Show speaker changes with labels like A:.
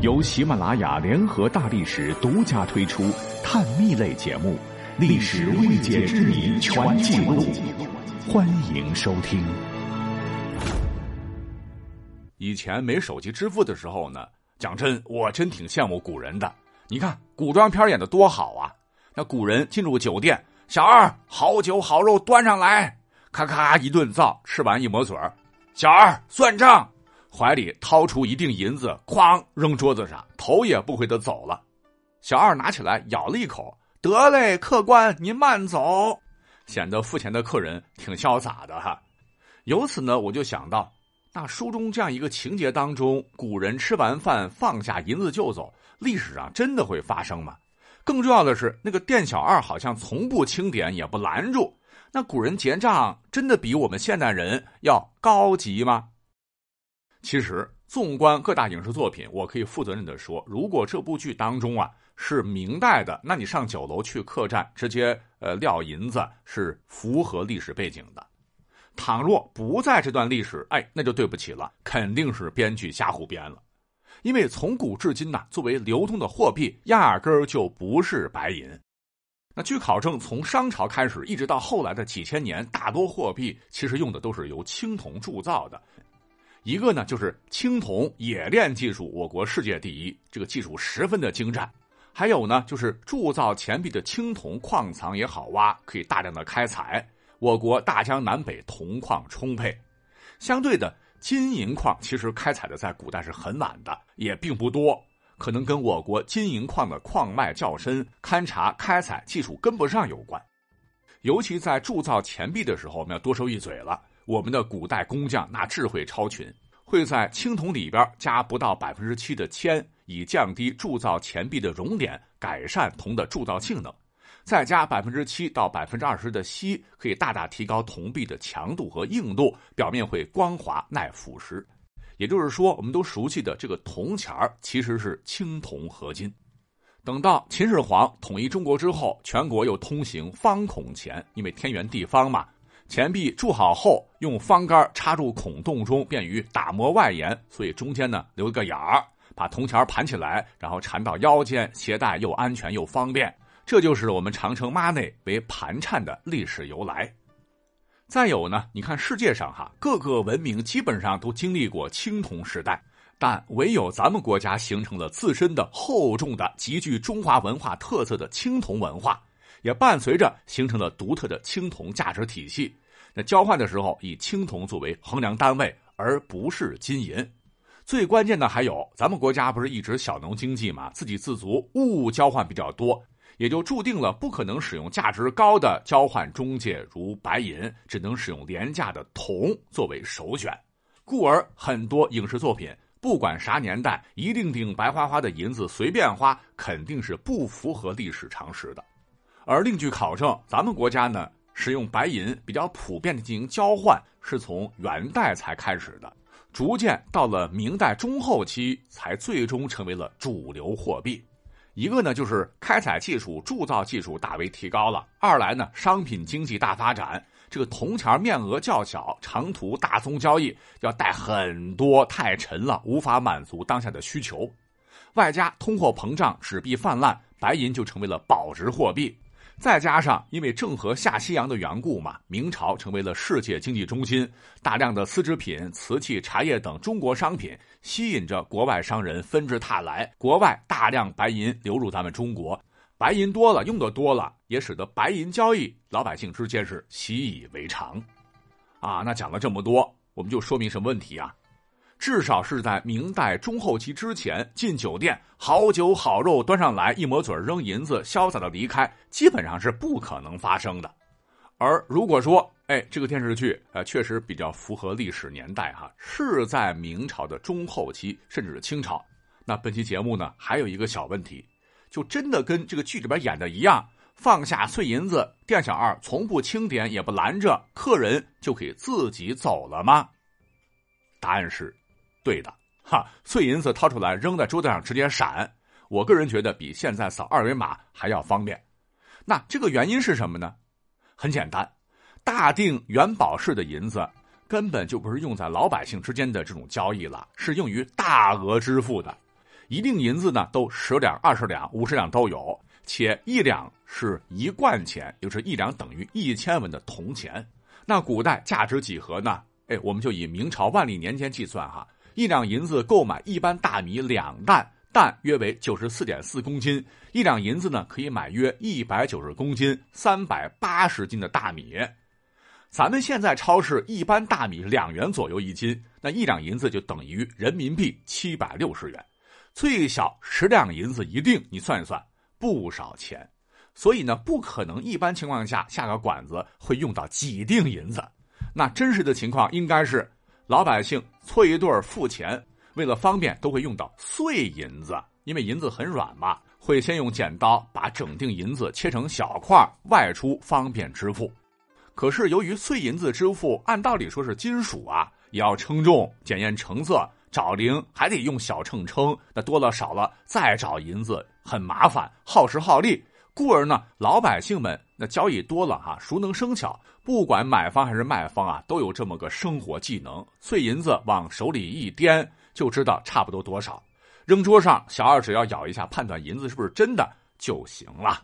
A: 由喜马拉雅联合大历史独家推出探秘类节目《历史未解之谜全记录》，欢迎收听。
B: 以前没手机支付的时候呢，讲真，我真挺羡慕古人的。你看古装片演的多好啊！那古人进入酒店，小二好酒好肉端上来，咔咔一顿造，吃完一抹嘴，小二算账。怀里掏出一锭银子，哐扔桌子上，头也不回的走了。小二拿起来咬了一口，得嘞，客官您慢走，显得付钱的客人挺潇洒的哈。由此呢，我就想到，那书中这样一个情节当中，古人吃完饭放下银子就走，历史上真的会发生吗？更重要的是，那个店小二好像从不清点，也不拦住。那古人结账真的比我们现代人要高级吗？其实，纵观各大影视作品，我可以负责任的说，如果这部剧当中啊是明代的，那你上酒楼去客栈直接呃撂银子是符合历史背景的。倘若不在这段历史，哎，那就对不起了，肯定是编剧瞎胡编了。因为从古至今呢，作为流通的货币，压根儿就不是白银。那据考证，从商朝开始，一直到后来的几千年，大多货币其实用的都是由青铜铸造的。一个呢，就是青铜冶炼技术，我国世界第一，这个技术十分的精湛。还有呢，就是铸造钱币的青铜矿藏也好挖，可以大量的开采。我国大江南北铜矿充沛，相对的金银矿其实开采的在古代是很晚的，也并不多，可能跟我国金银矿的矿脉较深，勘察开采技术跟不上有关。尤其在铸造钱币的时候，我们要多说一嘴了。我们的古代工匠那智慧超群，会在青铜里边加不到百分之七的铅，以降低铸造钱币的熔点，改善铜的铸造性能；再加百分之七到百分之二十的锡，可以大大提高铜币的强度和硬度，表面会光滑耐腐蚀。也就是说，我们都熟悉的这个铜钱儿其实是青铜合金。等到秦始皇统一中国之后，全国又通行方孔钱，因为天圆地方嘛。钱币铸好后，用方杆插入孔洞中，便于打磨外沿，所以中间呢留一个眼儿，把铜钱盘起来，然后缠到腰间，携带又安全又方便。这就是我们常称妈内为盘缠的历史由来。再有呢，你看世界上哈各个文明基本上都经历过青铜时代，但唯有咱们国家形成了自身的厚重的、极具中华文化特色的青铜文化。也伴随着形成了独特的青铜价值体系。那交换的时候以青铜作为衡量单位，而不是金银。最关键的还有，咱们国家不是一直小农经济嘛，自给自足，物物交换比较多，也就注定了不可能使用价值高的交换中介如白银，只能使用廉价的铜作为首选。故而很多影视作品，不管啥年代，一定定白花花的银子随便花，肯定是不符合历史常识的。而另据考证，咱们国家呢使用白银比较普遍的进行交换，是从元代才开始的，逐渐到了明代中后期才最终成为了主流货币。一个呢就是开采技术、铸造技术大为提高了；二来呢商品经济大发展，这个铜钱面额较小，长途大宗交易要带很多，太沉了，无法满足当下的需求。外加通货膨胀、纸币泛滥，白银就成为了保值货币。再加上，因为郑和下西洋的缘故嘛，明朝成为了世界经济中心，大量的丝织品、瓷器、茶叶等中国商品吸引着国外商人纷至沓来，国外大量白银流入咱们中国，白银多了，用的多了，也使得白银交易老百姓之间是习以为常。啊，那讲了这么多，我们就说明什么问题啊？至少是在明代中后期之前，进酒店好酒好肉端上来，一抹嘴扔银子，潇洒的离开，基本上是不可能发生的。而如果说，哎，这个电视剧呃确实比较符合历史年代哈，是在明朝的中后期，甚至是清朝，那本期节目呢还有一个小问题，就真的跟这个剧里边演的一样，放下碎银子，店小二从不清点也不拦着，客人就可以自己走了吗？答案是。对的，哈，碎银子掏出来扔在桌子上直接闪，我个人觉得比现在扫二维码还要方便。那这个原因是什么呢？很简单，大定元宝式的银子根本就不是用在老百姓之间的这种交易了，是用于大额支付的。一锭银子呢都十两、二十两、五十两都有，且一两是一贯钱，就是一两等于一千文的铜钱。那古代价值几何呢？哎，我们就以明朝万历年间计算哈，一两银子购买一般大米两担，担约为九十四点四公斤，一两银子呢可以买约一百九十公斤、三百八十斤的大米。咱们现在超市一般大米两元左右一斤，那一两银子就等于人民币七百六十元，最小十两银子一锭，你算一算，不少钱。所以呢，不可能一般情况下下个馆子会用到几锭银子。那真实的情况应该是，老百姓搓一对付钱，为了方便都会用到碎银子，因为银子很软嘛，会先用剪刀把整锭银子切成小块，外出方便支付。可是由于碎银子支付，按道理说是金属啊，也要称重、检验成色、找零，还得用小秤称，那多了少了再找银子很麻烦，耗时耗力。故而呢，老百姓们那交易多了哈，熟能生巧。不管买方还是卖方啊，都有这么个生活技能：碎银子往手里一掂，就知道差不多多少。扔桌上，小二只要咬一下，判断银子是不是真的就行了。